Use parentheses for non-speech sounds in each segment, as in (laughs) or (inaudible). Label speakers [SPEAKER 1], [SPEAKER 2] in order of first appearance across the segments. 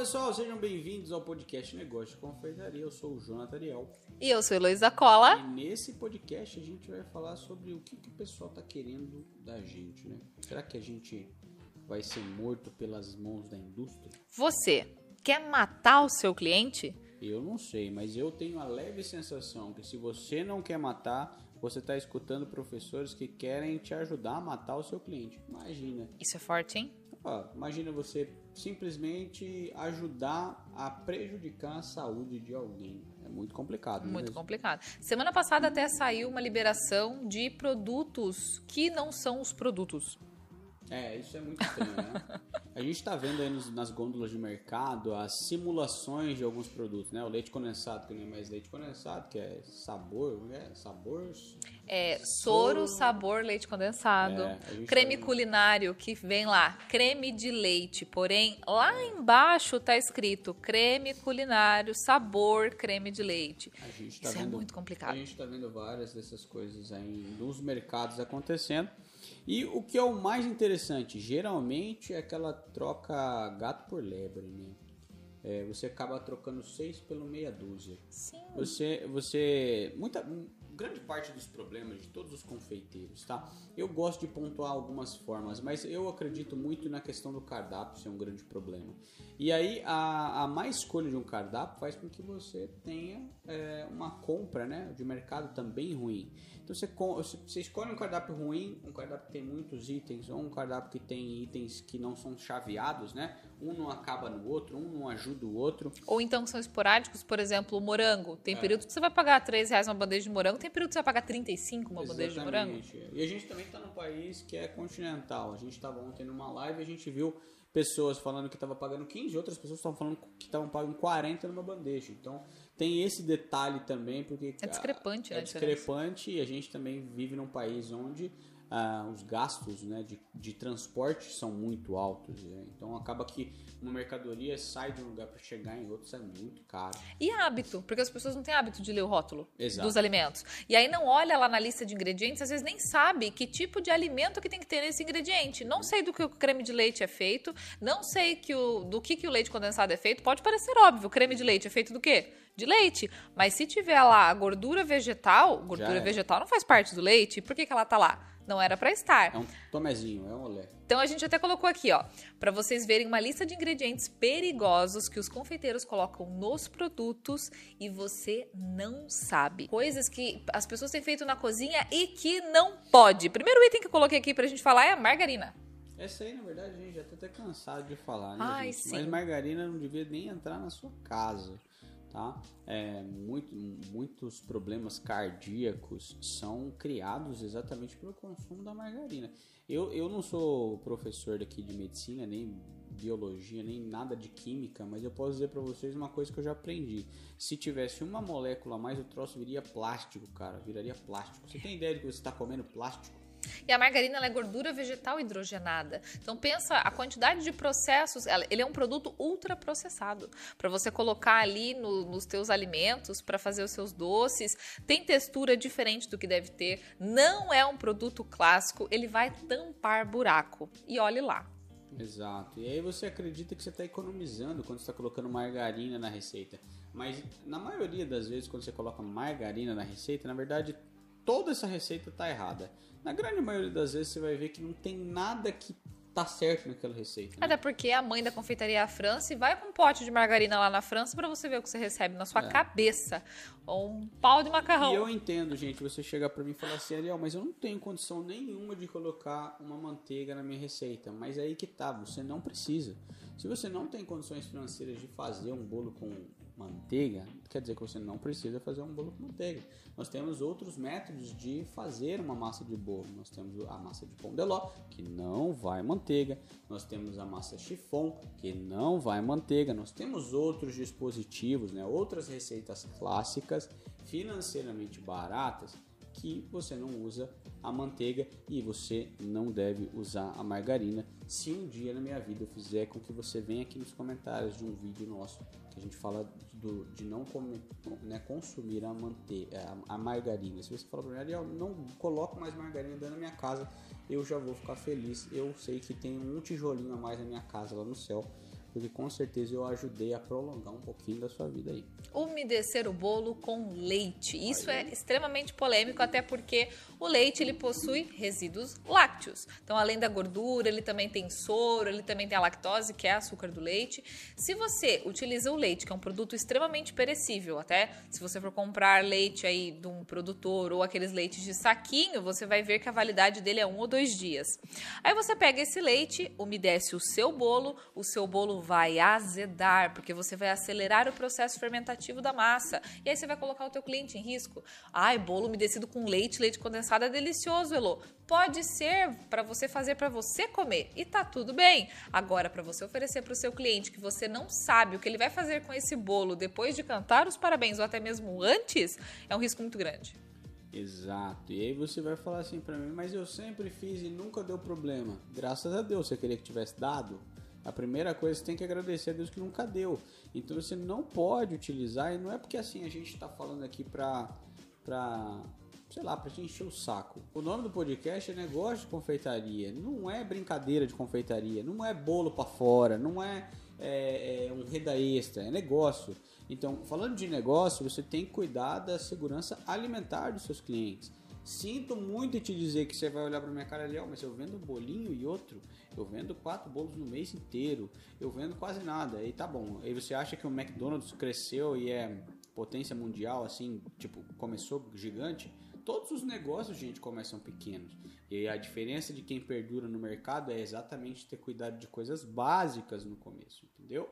[SPEAKER 1] pessoal, sejam bem-vindos ao podcast Negócio de Confeitaria. Eu sou o Jonathan Ariel.
[SPEAKER 2] E eu sou Heloísa Cola.
[SPEAKER 1] E nesse podcast a gente vai falar sobre o que, que o pessoal tá querendo da gente, né? Será que a gente vai ser morto pelas mãos da indústria?
[SPEAKER 2] Você quer matar o seu cliente?
[SPEAKER 1] Eu não sei, mas eu tenho a leve sensação que se você não quer matar, você está escutando professores que querem te ajudar a matar o seu cliente. Imagina.
[SPEAKER 2] Isso é forte, hein?
[SPEAKER 1] Ah, imagina você simplesmente ajudar a prejudicar a saúde de alguém. É muito complicado.
[SPEAKER 2] Muito
[SPEAKER 1] mesmo?
[SPEAKER 2] complicado. Semana passada até saiu uma liberação de produtos que não são os produtos.
[SPEAKER 1] É, isso é muito estranho, né? (laughs) A gente está vendo aí nos, nas gôndolas de mercado as simulações de alguns produtos, né? O leite condensado, que não é mais leite condensado, que é sabor, né? Sabor.
[SPEAKER 2] É, soro, sabor, leite condensado.
[SPEAKER 1] É, gente
[SPEAKER 2] creme
[SPEAKER 1] tá-
[SPEAKER 2] culinário, que vem lá, creme de leite. Porém, lá embaixo tá escrito creme culinário, sabor, creme de leite.
[SPEAKER 1] A gente tá
[SPEAKER 2] Isso é
[SPEAKER 1] vendo,
[SPEAKER 2] muito complicado.
[SPEAKER 1] A gente está vendo várias dessas coisas aí nos mercados acontecendo. E o que é o mais interessante, geralmente é aquela troca gato por lebre, né? É, você acaba trocando seis pelo meia dúzia.
[SPEAKER 2] Sim.
[SPEAKER 1] Você, você, muita, grande parte dos problemas de todos os confeiteiros, tá? Eu gosto de pontuar algumas formas, mas eu acredito muito na questão do cardápio ser um grande problema. E aí a, a má escolha de um cardápio faz com que você tenha é, uma compra, né, de mercado também ruim. Então você, você escolhe um cardápio ruim, um cardápio que tem muitos itens, ou um cardápio que tem itens que não são chaveados, né? Um não acaba no outro, um não ajuda o outro.
[SPEAKER 2] Ou então são esporádicos, por exemplo, o morango. Tem
[SPEAKER 1] É.
[SPEAKER 2] período que você vai pagar 3 reais uma bandeja de morango, tem período que você vai pagar 35 uma bandeja de morango.
[SPEAKER 1] Exatamente. E a gente também está num país que é continental. A gente estava ontem numa live e a gente viu pessoas falando que estava pagando 15, outras pessoas estavam falando que estavam pagando 40 numa bandeja. Então tem esse detalhe também, porque
[SPEAKER 2] É discrepante,
[SPEAKER 1] é
[SPEAKER 2] né, diferença.
[SPEAKER 1] discrepante e a gente também vive num país onde ah, os gastos né, de, de transporte são muito altos. né? Então acaba que uma mercadoria sai de um lugar para chegar em outro, isso é muito caro.
[SPEAKER 2] E hábito, porque as pessoas não têm hábito de ler o rótulo
[SPEAKER 1] Exato.
[SPEAKER 2] dos alimentos. E aí não olha lá na lista de ingredientes, às vezes nem sabe que tipo de alimento que tem que ter nesse ingrediente. Não sei do que o creme de leite é feito, não sei que o, do que, que o leite condensado é feito. Pode parecer óbvio, o creme de leite é feito do quê? De leite. Mas se tiver lá a gordura vegetal, gordura
[SPEAKER 1] era.
[SPEAKER 2] vegetal não faz parte do leite, por que, que ela tá lá? Não era pra estar.
[SPEAKER 1] É um tomezinho, é um olé.
[SPEAKER 2] Então a gente até colocou aqui, ó, para vocês verem uma lista de ingredientes perigosos que os confeiteiros colocam nos produtos e você não sabe. Coisas que as pessoas têm feito na cozinha e que não pode. Primeiro item que eu coloquei aqui pra gente falar é a margarina.
[SPEAKER 1] Essa aí, na verdade, a gente já tá até cansado de falar, né,
[SPEAKER 2] Ai,
[SPEAKER 1] gente?
[SPEAKER 2] sim.
[SPEAKER 1] Mas margarina não devia nem entrar na sua casa, tá? É, muito, muitos problemas cardíacos são criados exatamente pelo consumo da margarina. Eu, eu não sou professor daqui de medicina, nem biologia, nem nada de química, mas eu posso dizer pra vocês uma coisa que eu já aprendi. Se tivesse uma molécula a mais, o troço viria plástico, cara. Viraria plástico. Você tem ideia de que você está comendo plástico?
[SPEAKER 2] E a margarina é gordura vegetal hidrogenada. Então pensa a quantidade de processos. Ele é um produto ultraprocessado para você colocar ali no- nos teus alimentos para fazer os seus doces. Tem textura diferente do que deve ter. Não é um produto clássico. Ele vai tampar buraco. E olhe lá.
[SPEAKER 1] Exato. E aí você acredita que você está economizando quando está colocando margarina na receita. Mas na maioria das vezes, quando você coloca margarina na receita, na verdade, toda essa receita está errada. Na grande maioria das vezes, você vai ver que não tem nada que tá certo naquela receita. né?
[SPEAKER 2] Até porque a mãe da confeitaria é a França e vai com um pote de margarina lá na França para você ver o que você recebe na sua
[SPEAKER 1] É.
[SPEAKER 2] cabeça. Ou um pau de macarrão.
[SPEAKER 1] E eu entendo, gente, você chegar pra mim e falar assim, Ariel, mas eu não tenho condição nenhuma de colocar uma manteiga na minha receita. Mas aí que tá, você não precisa. Se você não tem condições financeiras de fazer um bolo com manteiga, quer dizer que você não precisa fazer um bolo com manteiga. Nós temos outros métodos de fazer uma massa de bolo. Nós temos a massa de pão de ló, que não vai manteiga. Nós temos a massa chiffon, que não vai manteiga. Nós temos outros dispositivos, né? outras receitas clássicas, financeiramente baratas, que você não usa a manteiga e você não deve usar a margarina. Se um dia na minha vida eu fizer com que você venha aqui nos comentários de um vídeo nosso que a gente fala do, de não comer, né, consumir a, mante a, a margarina. Se você falar para mim, Ariel, não coloco mais margarina dentro da minha casa, eu já vou ficar feliz. Eu sei que tem um tijolinho a mais na minha casa lá no céu. Porque com certeza eu ajudei a prolongar um pouquinho da sua vida aí.
[SPEAKER 2] Umedecer o bolo com leite. Isso é extremamente polêmico, até porque o leite ele possui resíduos lácteos. Então, além da gordura, ele também tem soro, ele também tem a lactose, que é açúcar do leite. Se você utiliza o leite, que é um produto extremamente perecível, até se você for comprar leite aí de um produtor ou aqueles leites de saquinho, você vai ver que a validade dele é um ou dois dias. Aí você pega esse leite, umedece o seu bolo, o seu bolo vai azedar, porque você vai acelerar o processo fermentativo da massa. E aí você vai colocar o teu cliente em risco. Ai, bolo umedecido com leite, leite condensado é delicioso, Elô. Pode ser para você fazer para você comer e tá tudo bem. Agora, para você oferecer para o seu cliente que você não sabe o que ele vai fazer com esse bolo depois de cantar os parabéns ou até mesmo antes, é um risco muito grande.
[SPEAKER 1] Exato. E aí você vai falar assim para mim, mas eu sempre fiz e nunca deu problema. Graças a Deus, você queria que tivesse dado? A primeira coisa você tem que agradecer a Deus que nunca deu. Então você não pode utilizar, e não é porque assim a gente está falando aqui pra, pra, sei lá, te encher o saco. O nome do podcast é Negócio de Confeitaria. Não é brincadeira de confeitaria, não é bolo para fora, não é, é, é um reda extra, é negócio. Então, falando de negócio, você tem que cuidar da segurança alimentar dos seus clientes. Sinto muito te dizer que você vai olhar para minha cara ali, mas eu vendo um bolinho e outro. Eu vendo quatro bolos no mês inteiro. Eu vendo quase nada. Aí tá bom. Aí você acha que o McDonald's cresceu e é potência mundial, assim, tipo, começou gigante? Todos os negócios, gente, começam pequenos. E a diferença de quem perdura no mercado é exatamente ter cuidado de coisas básicas no começo, entendeu?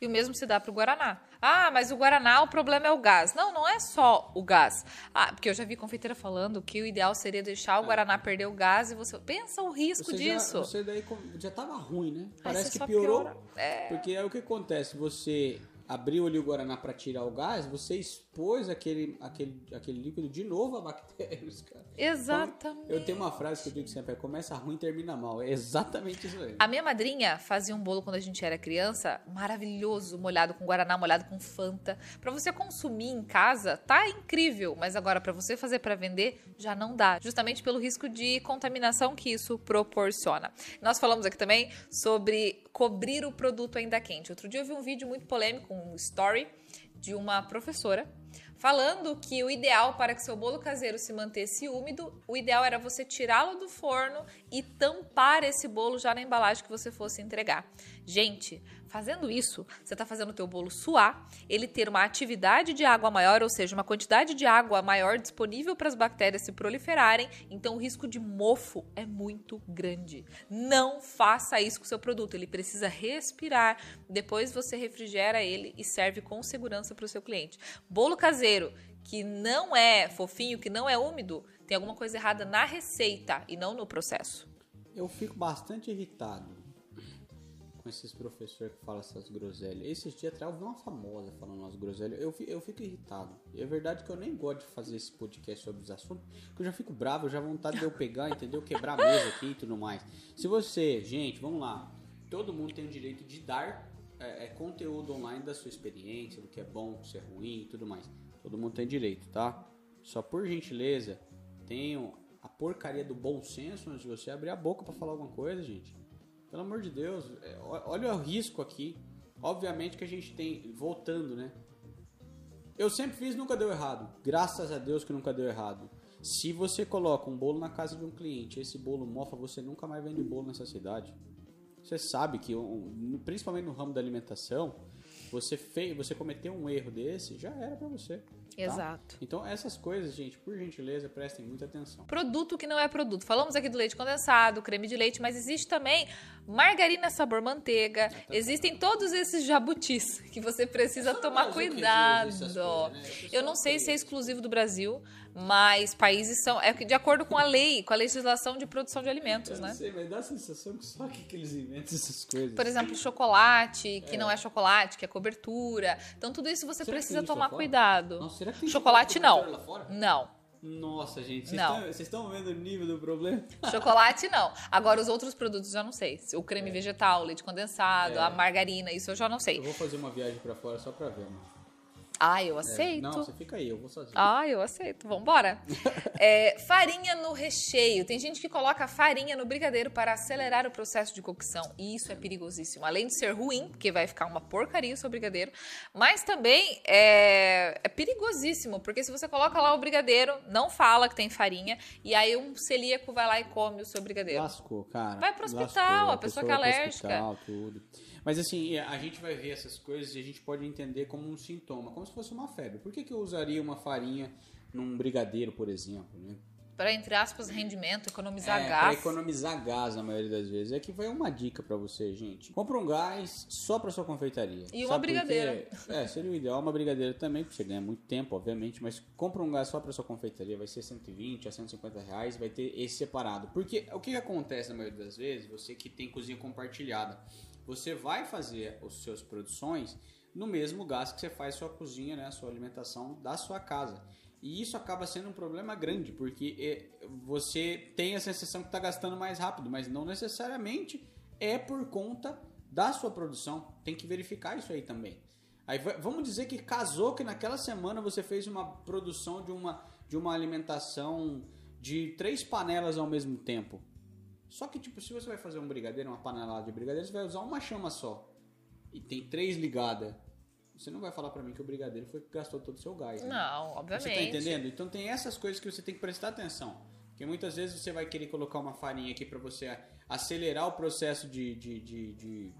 [SPEAKER 2] E o mesmo se dá para o Guaraná. Ah, mas o Guaraná, o problema é o gás. Não, não é só o gás. Ah, porque eu já vi confeiteira falando que o ideal seria deixar o Guaraná perder o gás e você. Pensa o risco
[SPEAKER 1] Você
[SPEAKER 2] disso.
[SPEAKER 1] Já, você daí já tava ruim, né? Parece que piorou.
[SPEAKER 2] piora. É.
[SPEAKER 1] Porque é o que acontece, você abriu ali o Guaraná para tirar o gás, você expôs aquele, aquele, aquele líquido de novo a bactérias, (laughs) cara.
[SPEAKER 2] Exatamente.
[SPEAKER 1] Eu tenho uma frase que eu digo sempre, é começa ruim, termina mal. É exatamente isso aí.
[SPEAKER 2] A minha madrinha fazia um bolo quando a gente era criança, maravilhoso, molhado com guaraná, molhado com fanta. Pra você consumir em casa, tá incrível, mas agora pra você fazer pra vender já não dá, justamente pelo risco de contaminação que isso proporciona. Nós falamos aqui também sobre cobrir o produto ainda quente. Outro dia eu vi um vídeo muito polêmico, um story de uma professora falando que o ideal para que seu bolo caseiro se mantesse úmido, o ideal era você tirá-lo do forno e tampar esse bolo já na embalagem que você fosse entregar. Gente, fazendo isso, você está fazendo o teu bolo suar, ele ter uma atividade de água maior, ou seja, uma quantidade de água maior disponível para as bactérias se proliferarem, então o risco de mofo é muito grande. Não faça isso com o seu produto, ele precisa respirar, depois você refrigera ele e serve com segurança para o seu cliente. Bolo caseiro que não é fofinho, que não é úmido, tem alguma coisa errada na receita e não no processo.
[SPEAKER 1] Eu fico bastante irritado com esses professores que falam essas groselhas. Esses dias atrás eu vi uma famosa falando umas groselhas. Eu, eu fico irritado. E é verdade que eu nem gosto de fazer esse podcast sobre os assuntos, porque eu já fico bravo, eu já vontade de eu pegar, entendeu? Quebrar a mesa aqui e tudo mais. Se você, gente, vamos lá. Todo mundo tem o direito de dar é, é, conteúdo online da sua experiência, do que é bom, do que é ruim e tudo mais. Todo mundo tem direito, tá? Só por gentileza, tenham a porcaria do bom senso antes de você abrir a boca pra falar alguma coisa, gente. Pelo amor de Deus, é, olha o risco aqui. Obviamente que a gente tem. Voltando, né? Eu sempre fiz nunca deu errado. Graças a Deus que nunca deu errado. Se você coloca um bolo na casa de um cliente, esse bolo mofa, você nunca mais vende bolo nessa cidade. Você sabe que, principalmente no ramo da alimentação, você fez, você cometeu um erro desse, já era pra você. Tá?
[SPEAKER 2] Exato.
[SPEAKER 1] Então essas coisas, gente, por gentileza, prestem muita atenção.
[SPEAKER 2] Produto que não é produto. Falamos aqui do leite condensado, creme de leite, mas existe também margarina sabor manteiga. Existem todos esses jabutis que você precisa
[SPEAKER 1] no
[SPEAKER 2] tomar cuidado.
[SPEAKER 1] coisas, né?
[SPEAKER 2] Eu não sei se é exclusivo do Brasil, mas países são. É de acordo com a lei, com a legislação de produção de alimentos, né?
[SPEAKER 1] não sei, mas dá a sensação que só que eles inventam essas coisas.
[SPEAKER 2] Por exemplo, chocolate, que não é chocolate, que é cobertura. Então, tudo isso você
[SPEAKER 1] Será
[SPEAKER 2] precisa tomar cuidado.
[SPEAKER 1] Nossa, será que tem
[SPEAKER 2] chocolate não. Não.
[SPEAKER 1] Nossa, gente, vocês estão- vendo o nível do problema? (laughs)
[SPEAKER 2] Chocolate não. Agora os outros produtos eu já não sei. O creme vegetal, o leite condensado,
[SPEAKER 1] É.
[SPEAKER 2] a margarina, isso eu já não
[SPEAKER 1] Eu
[SPEAKER 2] sei.
[SPEAKER 1] vou fazer uma viagem pra fora só pra ver, mano.
[SPEAKER 2] Ah, eu
[SPEAKER 1] É,
[SPEAKER 2] aceito.
[SPEAKER 1] não, você fica aí, eu vou sozinho.
[SPEAKER 2] Ah, eu aceito. Vambora. (laughs) É, farinha no recheio. Tem gente que coloca farinha no brigadeiro para acelerar o processo de cocção. E isso é perigosíssimo. Além de ser ruim, porque vai ficar uma porcaria o seu brigadeiro, mas também é, é perigosíssimo, porque se você coloca lá o brigadeiro, não fala que tem farinha, e aí um celíaco vai lá e come o seu brigadeiro.
[SPEAKER 1] Lascou, cara.
[SPEAKER 2] Vai pro hospital,
[SPEAKER 1] Lascou,
[SPEAKER 2] a pessoa que é alérgica.
[SPEAKER 1] hospital, tudo. Mas assim, a gente vai ver essas coisas e a gente pode entender como um sintoma, como se fosse uma febre. Por que, que eu usaria uma farinha num brigadeiro, por exemplo? Né?
[SPEAKER 2] Para, entre aspas, rendimento, economizar
[SPEAKER 1] é,
[SPEAKER 2] gás.
[SPEAKER 1] Pra economizar gás na maioria das vezes. É que vai uma dica pra você, gente. Compra um gás só pra sua confeitaria.
[SPEAKER 2] E uma
[SPEAKER 1] Sabe
[SPEAKER 2] brigadeira.
[SPEAKER 1] É, seria o ideal uma brigadeira também, porque você ganha muito tempo, obviamente. Mas compra um gás só pra sua confeitaria, vai ser 120 a 150 reais, vai ter esse separado. Porque o que acontece na maioria das vezes, você que tem cozinha compartilhada, você vai fazer as suas produções no mesmo gás que você faz sua cozinha, né, sua alimentação da sua casa. E isso acaba sendo um problema grande, porque é, você tem a sensação que está gastando mais rápido, mas não necessariamente é por conta da sua produção. Tem que verificar isso aí também. Aí va- vamos dizer que casou que naquela semana você fez uma produção de uma, de uma alimentação de três panelas ao mesmo tempo. Só que, tipo, se você vai fazer um brigadeiro, uma panelada de brigadeiro, você vai usar uma chama só. E tem três ligadas. Você não vai falar pra mim que o brigadeiro foi que gastou todo o seu gás. né?
[SPEAKER 2] Não, obviamente.
[SPEAKER 1] Você tá entendendo? Então tem essas coisas que você tem que prestar atenção. Porque muitas vezes você vai querer colocar uma farinha aqui pra você acelerar o processo de, de, de, de,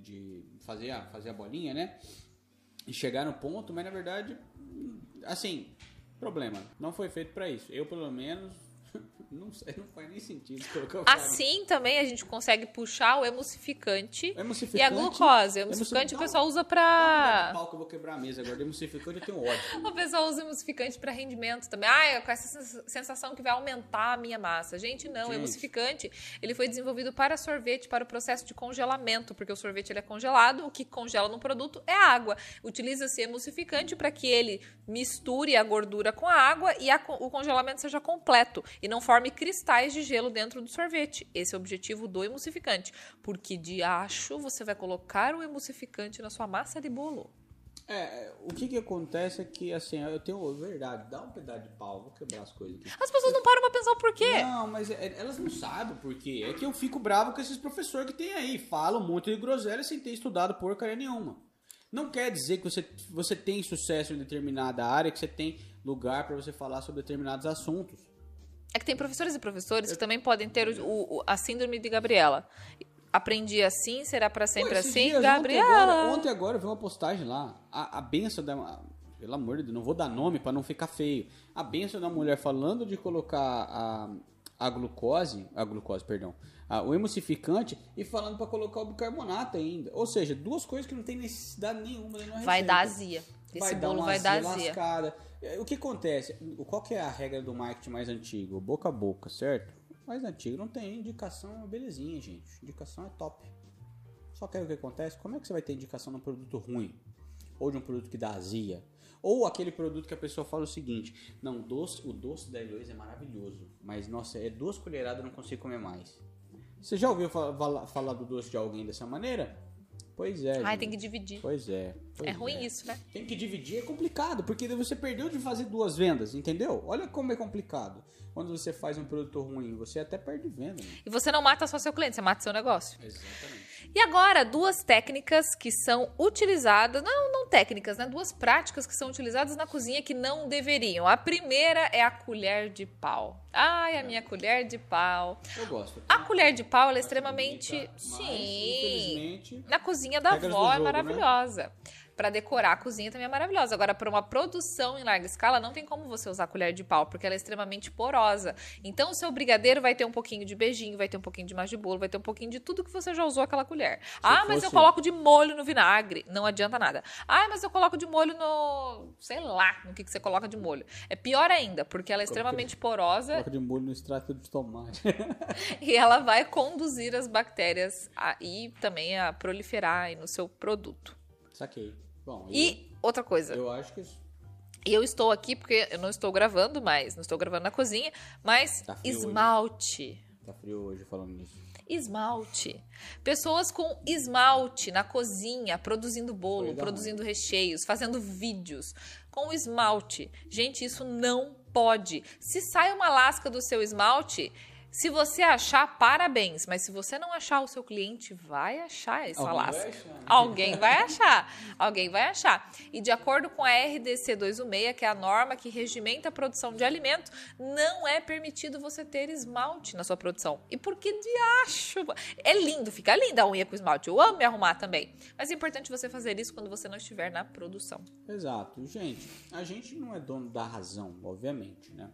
[SPEAKER 1] de, fazer, a, fazer a bolinha, né? E chegar no ponto, mas na verdade, hum, assim, problema. Não foi feito pra isso. Eu, pelo menos, não não faz nem sentido (laughs) colocar farinha.
[SPEAKER 2] Assim também a gente consegue puxar o emulsificante,
[SPEAKER 1] O emulsificante-
[SPEAKER 2] e a glucose. O emulsificante o pessoal usa pra.
[SPEAKER 1] Pau que eu vou quebrar a mesa agora. Emulsificante eu tenho ódio. (laughs)
[SPEAKER 2] O pessoal usa emulsificante para rendimento também. Ah, é com essa sens- sensação que vai aumentar a minha massa. Gente, não. O
[SPEAKER 1] Gente.
[SPEAKER 2] emulsificante, ele foi desenvolvido para sorvete, para o processo de congelamento, porque o sorvete ele é congelado, o que congela no produto é água. Utiliza-se emulsificante para que ele misture a gordura com a água e a o congelamento seja completo e não forme cristais de gelo dentro do sorvete. Esse é o objetivo do emulsificante. Porque de acho você vai colocar o emulsificante na sua massa de bolo.
[SPEAKER 1] É, o que que acontece é que, assim, eu tenho verdade, dá um pedaço de pau, vou quebrar as coisas aqui.
[SPEAKER 2] As pessoas não param pra pensar o porquê.
[SPEAKER 1] Não, mas é- elas não sabem por quê. É que eu fico bravo com esses professores que tem aí. Falam um monte de groselha sem ter estudado porcaria nenhuma. Não quer dizer que você, você tem sucesso em determinada área, que você tem lugar para você falar sobre determinados assuntos.
[SPEAKER 2] É que tem professores e professores que também podem ter o- o- a síndrome de Gabriela. Aprendi assim, será pra sempre
[SPEAKER 1] Pô,
[SPEAKER 2] assim,
[SPEAKER 1] dias,
[SPEAKER 2] Gabriela.
[SPEAKER 1] Ontem agora, ontem agora eu vi uma postagem lá. A, a benção da. Pelo amor de Deus, não vou dar nome para não ficar feio. A benção da mulher falando de colocar a, a glucose. A glucose, perdão. a- o emulsificante e falando para colocar o bicarbonato ainda. Ou seja, duas coisas que não tem necessidade nenhuma. na
[SPEAKER 2] Vai dar azia. Esse
[SPEAKER 1] vai dar
[SPEAKER 2] bolo
[SPEAKER 1] uma
[SPEAKER 2] vai dar
[SPEAKER 1] azia
[SPEAKER 2] azia.
[SPEAKER 1] lascada. É, O que acontece? Qual que é a regra do marketing mais antigo? Boca a boca, certo? Mais antigo não tem indicação, belezinha, gente. Indicação é top. Só que aí o que acontece? Como é que você vai ter indicação num produto ruim? Ou de um produto que dá azia? Ou aquele produto que a pessoa fala o seguinte: Não, doce, o doce da Heloísa é maravilhoso, mas nossa, é duas colheradas eu não consigo comer mais. Você já ouviu fa- fala- falar do doce de alguém dessa maneira? Pois é.
[SPEAKER 2] Ai,
[SPEAKER 1] gente.
[SPEAKER 2] tem que dividir.
[SPEAKER 1] Pois é. pois
[SPEAKER 2] É ruim isso, né?
[SPEAKER 1] Tem que dividir, é complicado, porque você perdeu de fazer duas vendas, entendeu? Olha como é complicado. Quando você faz um produto ruim, você até perde venda. Né?
[SPEAKER 2] E você não mata só seu cliente, você mata seu negócio.
[SPEAKER 1] Exatamente.
[SPEAKER 2] E agora, duas técnicas que são utilizadas, não, não técnicas, né? Duas práticas que são utilizadas na cozinha que não deveriam. A primeira é a colher de pau. Ai, a minha colher de pau.
[SPEAKER 1] Eu gosto.
[SPEAKER 2] A colher de pau, ela é extremamente.
[SPEAKER 1] bonita, mas,
[SPEAKER 2] Sim. Na cozinha da avó é
[SPEAKER 1] jogo, né?
[SPEAKER 2] Pra decorar a cozinha também é maravilhosa. Agora, para uma produção em larga escala, não tem como você usar colher de pau, porque ela é extremamente porosa. Então, o seu brigadeiro vai ter um pouquinho de beijinho, vai ter um pouquinho de mais de bolo, vai ter um pouquinho de tudo que você já usou aquela colher. ah, mas eu
[SPEAKER 1] fosse-
[SPEAKER 2] coloco de molho no vinagre. Não adianta nada. Ah, mas eu coloco de molho no. sei lá, no que, que você coloca de molho. É pior ainda, porque ela é extremamente (laughs) porosa
[SPEAKER 1] Coloca de molho no extrato de tomate. (laughs)
[SPEAKER 2] e ela vai conduzir as bactérias a, e também a proliferar aí no seu produto.
[SPEAKER 1] Saquei. Bom,
[SPEAKER 2] E outra coisa,
[SPEAKER 1] eu, eu acho que isso
[SPEAKER 2] e eu estou aqui porque eu não estou gravando mais, não estou gravando na cozinha, mas
[SPEAKER 1] Tá frio hoje.
[SPEAKER 2] esmalte.
[SPEAKER 1] Tá frio hoje falando nisso.
[SPEAKER 2] Esmalte. Pessoas com esmalte na cozinha, produzindo bolo, produzindo recheios, fazendo vídeos com esmalte. Gente, isso não pode. Se sai uma lasca do seu esmalte, se você achar, parabéns. Mas se você não achar, o seu cliente vai achar essa
[SPEAKER 1] Alguém
[SPEAKER 2] lasca.
[SPEAKER 1] vai achar, né?
[SPEAKER 2] Alguém vai achar. Alguém vai achar. E de acordo com a RDC 216, que é a norma que regimenta a produção de alimento, não é permitido você ter esmalte na sua produção. E por que diacho? É lindo, fica linda a unha com esmalte. Eu amo me arrumar também. Mas é importante você fazer isso quando você não estiver na produção.
[SPEAKER 1] Exato. Gente, a gente não é dono da razão, obviamente, né?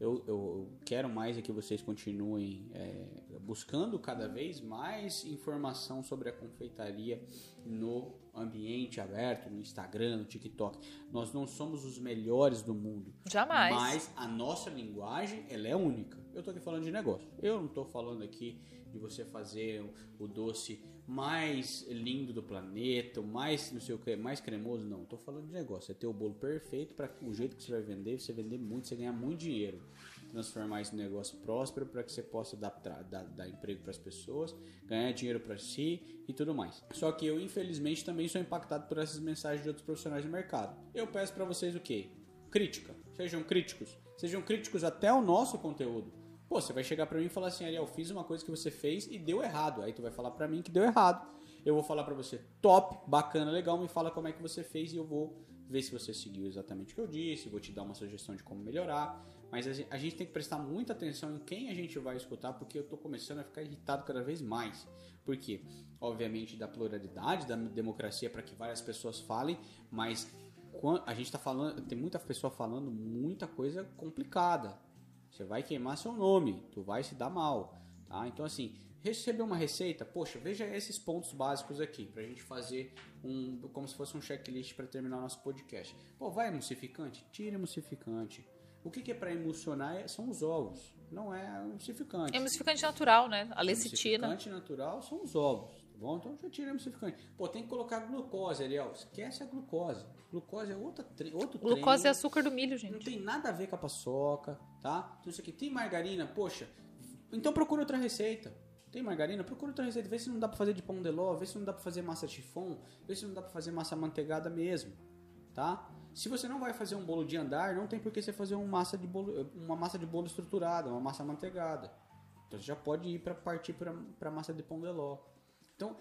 [SPEAKER 1] Eu, eu quero mais é que vocês continuem é, buscando cada vez mais informação sobre a confeitaria no ambiente aberto, no Instagram, no TikTok. Nós não somos os melhores do mundo.
[SPEAKER 2] Jamais.
[SPEAKER 1] Mas a nossa linguagem, ela é única. Eu tô aqui falando de negócio. Eu não tô falando aqui de você fazer o doce mais lindo do planeta, o mais não sei o que, mais cremoso, não. Tô falando de negócio. É ter o bolo perfeito para o jeito que você vai vender, você vender muito, você ganhar muito dinheiro. Transformar esse negócio próspero para que você possa dar, dar, dar emprego para as pessoas, ganhar dinheiro para si e tudo mais. Só que eu, infelizmente, também sou impactado por essas mensagens de outros profissionais do mercado. Eu peço para vocês o quê? Crítica. Sejam críticos. Sejam críticos até o nosso conteúdo. Pô, você vai chegar pra mim e falar assim, Ariel, fiz uma coisa que você fez e deu errado. Aí tu vai falar pra mim que deu errado. Eu vou falar pra você, top, bacana, legal, me fala como é que você fez e eu vou ver se você seguiu exatamente o que eu disse, vou te dar uma sugestão de como melhorar. Mas a gen- a gente tem que prestar muita atenção em quem a gente vai escutar, porque eu tô começando a ficar irritado cada vez mais. Por quê? Obviamente da pluralidade, da democracia para que várias pessoas falem, mas a gente tá falando, tem muita pessoa falando muita coisa complicada. Você vai queimar seu nome, tu vai se dar mal, tá? Então assim, receber uma receita, poxa, veja esses pontos básicos aqui pra gente fazer um como se fosse um checklist para terminar o nosso podcast. Pô, vai emulsificante? Tira emulsificante. O que, que é para emulsionar é- são os ovos, não é emulsificante.
[SPEAKER 2] Emulsificante natural, né? A lecitina.
[SPEAKER 1] Emulsificante natural são os ovos, tá bom? Então já tira emulsificante. Pô, tem que colocar glucose, Ariel. Esquece a glucose. Glucose é outra, outro
[SPEAKER 2] Glucose
[SPEAKER 1] trem.
[SPEAKER 2] é açúcar do milho,
[SPEAKER 1] Não
[SPEAKER 2] gente.
[SPEAKER 1] tem nada a ver com a paçoca, tá? Então isso aqui tem margarina, poxa. Então procura outra receita. Tem margarina? Procura outra receita. Vê se não dá pra fazer de pão de ló, vê se não dá pra fazer massa chiffon, vê se não dá pra fazer massa manteigada mesmo, tá? Se você não vai fazer um bolo de andar, não tem por que você fazer um massa de bolo, uma massa de bolo estruturada, uma massa manteigada. Então você já pode ir para partir para massa de pão de ló. Então,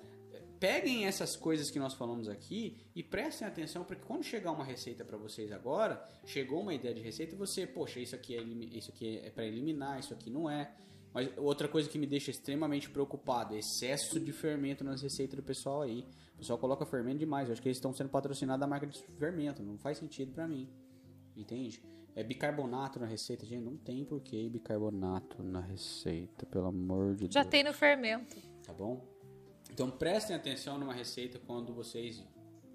[SPEAKER 1] peguem essas coisas que nós falamos aqui e prestem atenção porque quando chegar uma receita para vocês agora, chegou uma ideia de receita, você, poxa, isso aqui é isso aqui é para eliminar, isso aqui não é. Mas outra coisa que me deixa extremamente preocupado, excesso de fermento nas receitas do pessoal aí. O pessoal coloca fermento demais. Eu acho que eles estão sendo patrocinados da marca de fermento, não faz sentido para mim. Entende? É bicarbonato na receita, gente, não tem porquê bicarbonato na receita, pelo amor de
[SPEAKER 2] Já
[SPEAKER 1] Deus
[SPEAKER 2] tem no fermento.
[SPEAKER 1] tá bom? Então prestem atenção numa receita quando vocês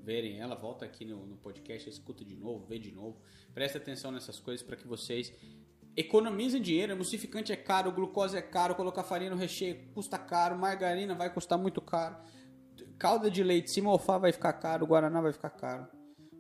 [SPEAKER 1] verem ela, volta aqui no, no podcast, escuta de novo, vê de novo. Prestem atenção nessas coisas para que vocês economizem dinheiro. Emulsificante é caro, glucose é caro, colocar farinha no recheio custa caro, margarina vai custar muito caro, calda de leite, se mofar vai ficar caro, guaraná vai ficar caro.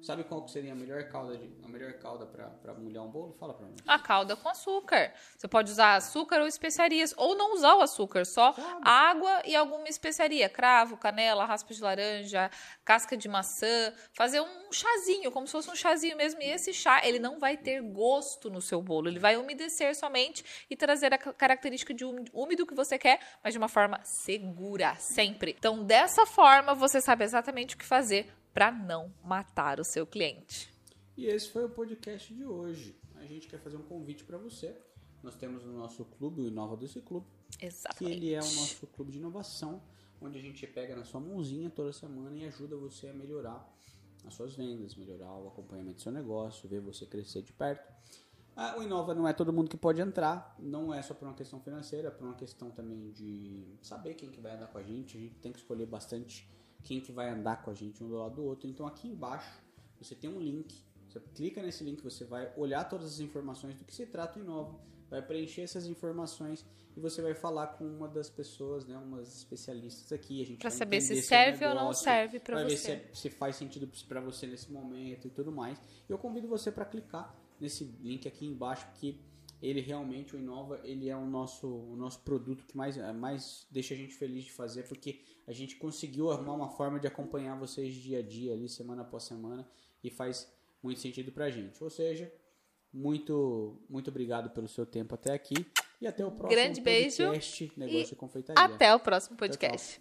[SPEAKER 1] Sabe qual que seria a melhor calda de, a melhor calda para molhar um bolo? Fala para mim.
[SPEAKER 2] A calda com açúcar. Você pode usar açúcar ou especiarias. Ou não usar o açúcar, só água e alguma especiaria. Cravo, canela, raspa de laranja, casca de maçã. Fazer um chazinho, como se fosse um chazinho mesmo. E esse chá, ele não vai ter gosto no seu bolo. Ele vai umedecer somente e trazer a ca- característica de úmido que você quer, mas de uma forma segura, sempre. Então, dessa forma, você sabe exatamente o que fazer para não matar o seu cliente.
[SPEAKER 1] E esse foi o podcast de hoje. A gente quer fazer um convite para você. Nós temos o nosso clube, o Inova Doce Clube, que
[SPEAKER 2] Exatamente.
[SPEAKER 1] ele é o nosso clube de inovação, onde a gente pega na sua mãozinha toda semana e ajuda você a melhorar as suas vendas, melhorar o acompanhamento do seu negócio, ver você crescer de perto. Ah, o Inova não é todo mundo que pode entrar, não é só por uma questão financeira, é por uma questão também de saber quem que vai andar com a gente. A gente tem que escolher bastante quem que vai andar com a gente um do lado do outro. Então aqui embaixo você tem um link. Você clica nesse link, você vai olhar todas as informações do que se trata o Inova, vai preencher essas informações e você vai falar com uma das pessoas, né, umas especialistas aqui. A gente
[SPEAKER 2] Pra
[SPEAKER 1] vai
[SPEAKER 2] saber se serve ou não
[SPEAKER 1] negócio,
[SPEAKER 2] serve pra
[SPEAKER 1] vai ver
[SPEAKER 2] você.
[SPEAKER 1] se, é- se faz sentido para você nesse momento e tudo mais. Eu convido você para clicar nesse link aqui embaixo, porque ele realmente, o Inova, ele é o nosso, o nosso produto que mais, mais deixa a gente feliz de fazer, porque a gente conseguiu arrumar uma forma de acompanhar vocês dia a dia, ali, semana após semana, e faz muito sentido pra gente. Ou seja, muito, muito obrigado pelo seu tempo até aqui. E até o próximo
[SPEAKER 2] Grande beijo
[SPEAKER 1] podcast Negócio e Confeitaria.
[SPEAKER 2] Até o próximo podcast.